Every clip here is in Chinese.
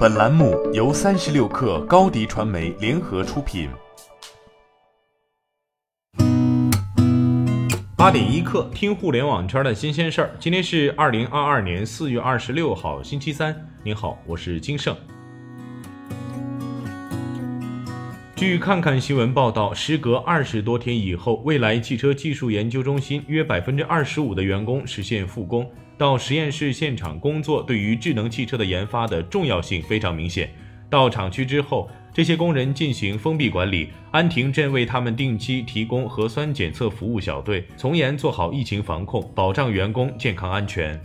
本栏目由三十六氪高低传媒联合出品。八点一刻，听互联网圈的新鲜事儿。今天是二零二二年四月二十六号，星期三。您好，我是金盛。据看看新闻报道，时隔二十多天以后，未来汽车技术研究中心约百分之二十五的员工实现复工。到实验室现场工作，对于智能汽车的研发的重要性非常明显。到厂区之后，这些工人进行封闭管理，安亭镇为他们定期提供核酸检测服务小队，从严做好疫情防控，保障员工健康安全。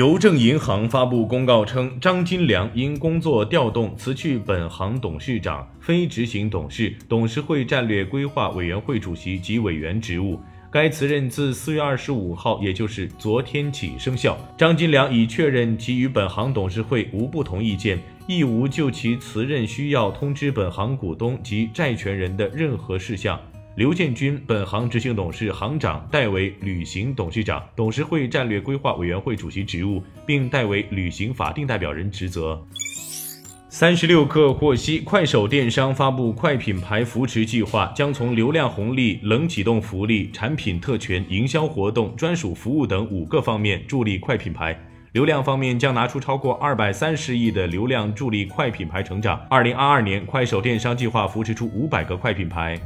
邮政银行发布公告称，张金良因工作调动辞去本行董事长、非执行董事、董事会战略规划委员会主席及委员职务。该辞任自四月二十五号，也就是昨天起生效。张金良已确认其与本行董事会无不同意见，亦无就其辞任需要通知本行股东及债权人的任何事项。刘建军，本行执行董事、行长，代为履行董事长、董事会战略规划委员会主席职务，并代为履行法定代表人职责。三十六氪获悉，快手电商发布快品牌扶持计划，将从流量红利、冷启动福利、产品特权、营销活动、专属服务等五个方面助力快品牌。流量方面将拿出超过二百三十亿的流量助力快品牌成长。二零二二年，快手电商计划扶持出五百个快品牌。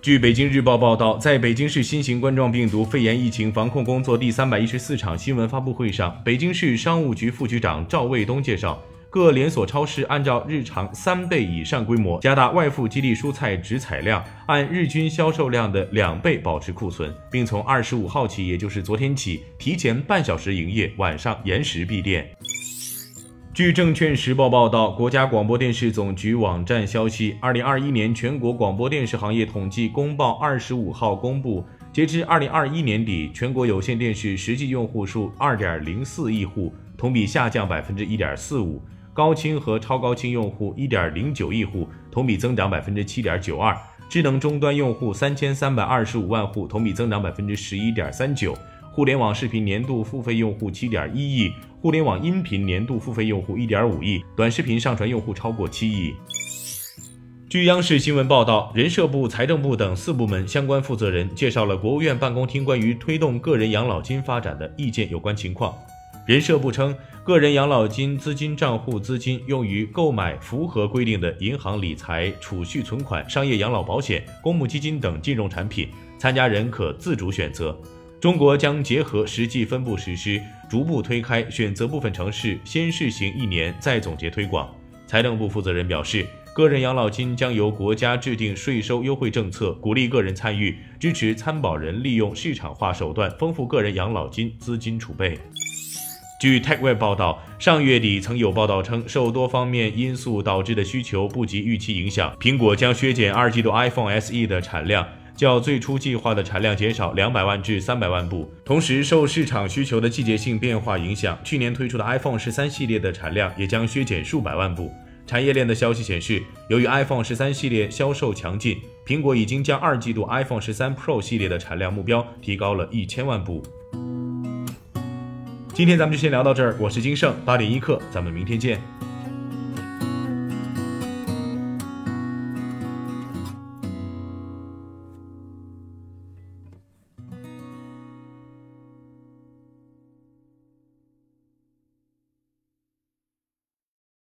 据北京日报报道，在北京市新型冠状病毒肺炎疫情防控工作第三百一十四场新闻发布会上，北京市商务局副局长赵卫东介绍。各连锁超市按照日常三倍以上规模，加大外附基地蔬菜直采量，按日均销售量的两倍保持库存，并从二十五号起，也就是昨天起，提前半小时营业，晚上延时闭店。据证券时报报道，国家广播电视总局网站消息，二零二一年全国广播电视行业统计公报二十五号公布，截至二零二一年底，全国有线电视实际用户数二点零四亿户，同比下降百分之一点四五。高清和超高清用户一点零九亿户，同比增长百分之七点九二；智能终端用户三千三百二十五万户，同比增长百分之十一点三九；互联网视频年度付费用户七点一亿，互联网音频年度付费用户一点五亿，短视频上传用户超过七亿。据央视新闻报道，人社部、财政部等四部门相关负责人介绍了国务院办公厅关于推动个人养老金发展的意见有关情况。人社部称，个人养老金资金账户资金用于购买符合规定的银行理财、储蓄存款、商业养老保险、公募基金等金融产品，参加人可自主选择。中国将结合实际分布实施，逐步推开，选择部分城市先试行一年，再总结推广。财政部负责人表示，个人养老金将由国家制定税收优惠政策，鼓励个人参与，支持参保人利用市场化手段丰富个人养老金资金储备。据 TechWeb 报道，上月底曾有报道称，受多方面因素导致的需求不及预期影响，苹果将削减二季度 iPhone SE 的产量，较最初计划的产量减少两百万至三百万部。同时，受市场需求的季节性变化影响，去年推出的 iPhone 十三系列的产量也将削减数百万部。产业链的消息显示，由于 iPhone 十三系列销售强劲，苹果已经将二季度 iPhone 十三 Pro 系列的产量目标提高了一千万部。今天咱们就先聊到这儿，我是金盛八点一刻，咱们明天见。